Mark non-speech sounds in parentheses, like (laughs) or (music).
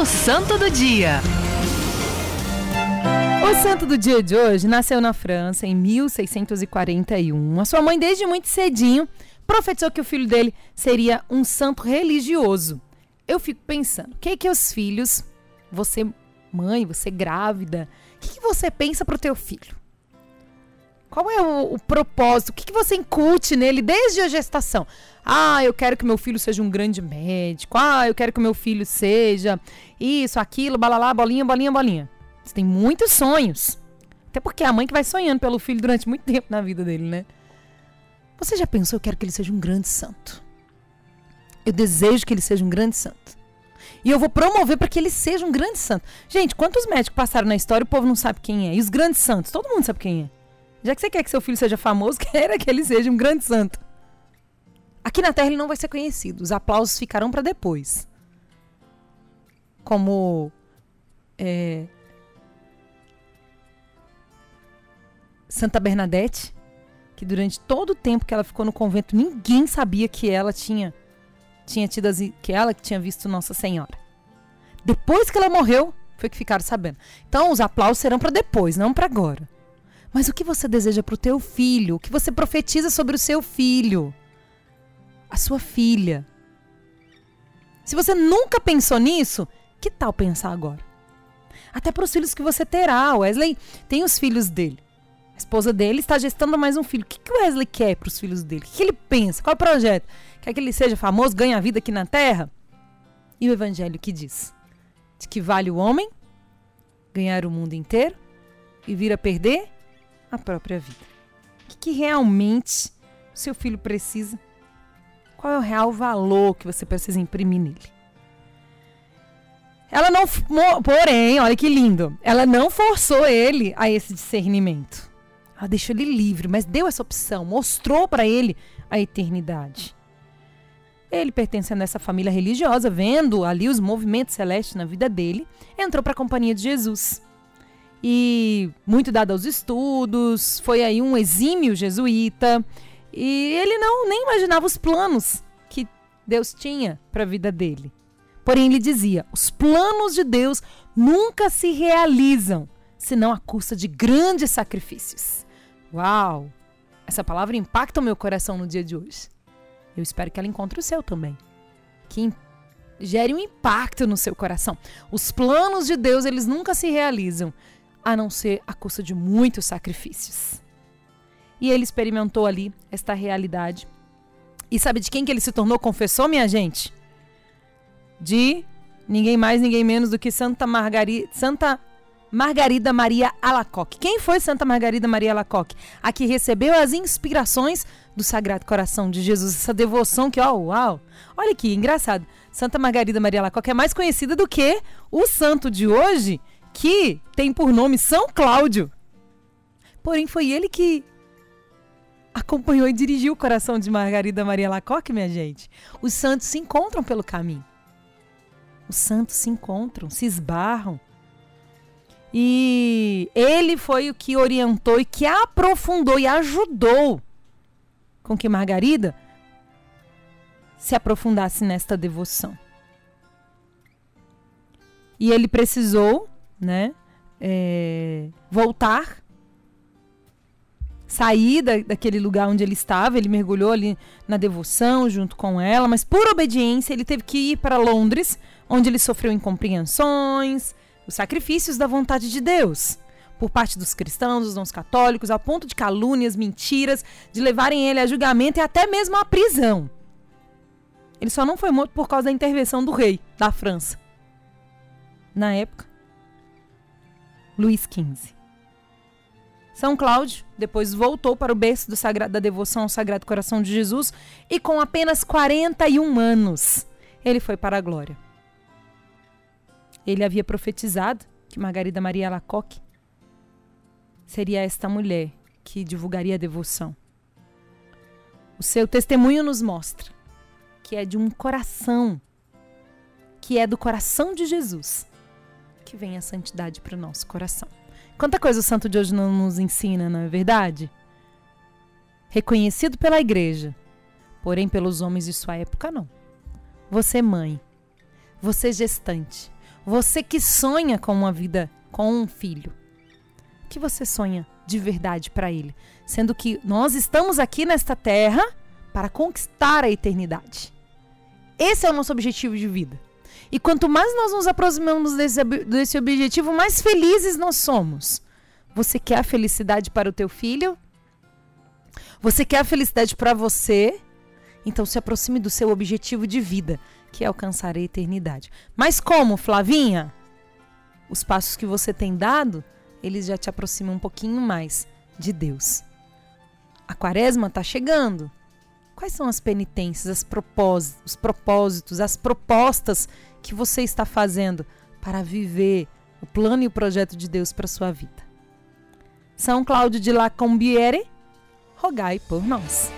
O Santo do Dia. O santo do dia de hoje nasceu na França em 1641. A sua mãe, desde muito cedinho, profetizou que o filho dele seria um santo religioso. Eu fico pensando, o que que os filhos, você mãe, você grávida, o que, que você pensa pro teu filho? Qual é o, o propósito? O que, que você incute nele desde a gestação? Ah, eu quero que meu filho seja um grande médico. Ah, eu quero que meu filho seja isso, aquilo, balalá, bolinha, bolinha, bolinha. Você tem muitos sonhos. Até porque é a mãe que vai sonhando pelo filho durante muito tempo na vida dele, né? Você já pensou, eu quero que ele seja um grande santo. Eu desejo que ele seja um grande santo. E eu vou promover para que ele seja um grande santo. Gente, quantos médicos passaram na história e o povo não sabe quem é? E os grandes santos, todo mundo sabe quem é. Já que você quer que seu filho seja famoso, (laughs) queira que ele seja um grande santo. Aqui na Terra ele não vai ser conhecido. Os aplausos ficarão para depois. Como é, Santa Bernadette, que durante todo o tempo que ela ficou no convento, ninguém sabia que ela tinha tinha tido as, que ela que tinha visto Nossa Senhora. Depois que ela morreu, foi que ficaram sabendo. Então os aplausos serão para depois, não para agora. Mas o que você deseja para o teu filho? O que você profetiza sobre o seu filho? A sua filha? Se você nunca pensou nisso, que tal pensar agora? Até para os filhos que você terá. Wesley tem os filhos dele. A esposa dele está gestando mais um filho. O que, que o Wesley quer para os filhos dele? O que ele pensa? Qual é o projeto? Quer que ele seja famoso, ganhe a vida aqui na terra? E o evangelho que diz? De que vale o homem ganhar o mundo inteiro e vir a perder a própria vida. O que, que realmente seu filho precisa? Qual é o real valor que você precisa imprimir nele? Ela não, porém, olha que lindo, ela não forçou ele a esse discernimento. Ela deixou ele livre, mas deu essa opção, mostrou para ele a eternidade. Ele, pertencendo a essa família religiosa, vendo ali os movimentos celestes na vida dele, entrou para a companhia de Jesus. E muito dado aos estudos, foi aí um exímio jesuíta, e ele não nem imaginava os planos que Deus tinha para a vida dele. Porém, ele dizia: os planos de Deus nunca se realizam senão à custa de grandes sacrifícios. Uau! Essa palavra impacta o meu coração no dia de hoje. Eu espero que ela encontre o seu também. Que gere um impacto no seu coração. Os planos de Deus, eles nunca se realizam, a não ser à custa de muitos sacrifícios. E ele experimentou ali esta realidade. E sabe de quem que ele se tornou confessor, minha gente? De ninguém mais, ninguém menos do que Santa Margarida, Santa Margarida Maria Alacoque. Quem foi Santa Margarida Maria Alacoque? A que recebeu as inspirações do Sagrado Coração de Jesus, essa devoção que, ó, uau! Olha que engraçado. Santa Margarida Maria Alacoque é mais conhecida do que o santo de hoje, que tem por nome São Cláudio. Porém, foi ele que acompanhou e dirigiu o coração de Margarida Maria Alacoque, minha gente. Os santos se encontram pelo caminho. Os santos se encontram, se esbarram e ele foi o que orientou e que aprofundou e ajudou com que Margarida se aprofundasse nesta devoção. E ele precisou, né, é, voltar, sair da, daquele lugar onde ele estava. Ele mergulhou ali na devoção junto com ela, mas por obediência ele teve que ir para Londres, onde ele sofreu incompreensões, os sacrifícios da vontade de Deus por parte dos cristãos, dos não católicos, ao ponto de calúnias, mentiras, de levarem ele a julgamento e até mesmo à prisão. Ele só não foi morto por causa da intervenção do rei da França. Na época, Luís XV. São Cláudio depois voltou para o berço sagrado, da devoção ao Sagrado Coração de Jesus e com apenas 41 anos ele foi para a glória. Ele havia profetizado que Margarida Maria Alacoque seria esta mulher que divulgaria a devoção. O seu testemunho nos mostra que é de um coração, que é do coração de Jesus, que vem a santidade para o nosso coração. Quanta coisa o santo de hoje não nos ensina, não é verdade? Reconhecido pela igreja, porém pelos homens de sua época, não. Você, mãe, você, gestante, Você que sonha com uma vida com um filho. O que você sonha de verdade para ele? Sendo que nós estamos aqui nesta terra para conquistar a eternidade. Esse é o nosso objetivo de vida. E quanto mais nós nos aproximamos desse, desse objetivo, mais felizes nós somos. Você quer a felicidade para o teu filho? Você quer a felicidade para você? Então se aproxime do seu objetivo de vida, que é alcançar a eternidade. Mas como, Flavinha? Os passos que você tem dado, eles já te aproximam um pouquinho mais de Deus. A quaresma está chegando. Quais são as penitências, as propósitos, os propósitos, as propostas que você está fazendo para viver o plano e o projeto de Deus para sua vida? São Cláudio de Lacombiere, rogai por nós.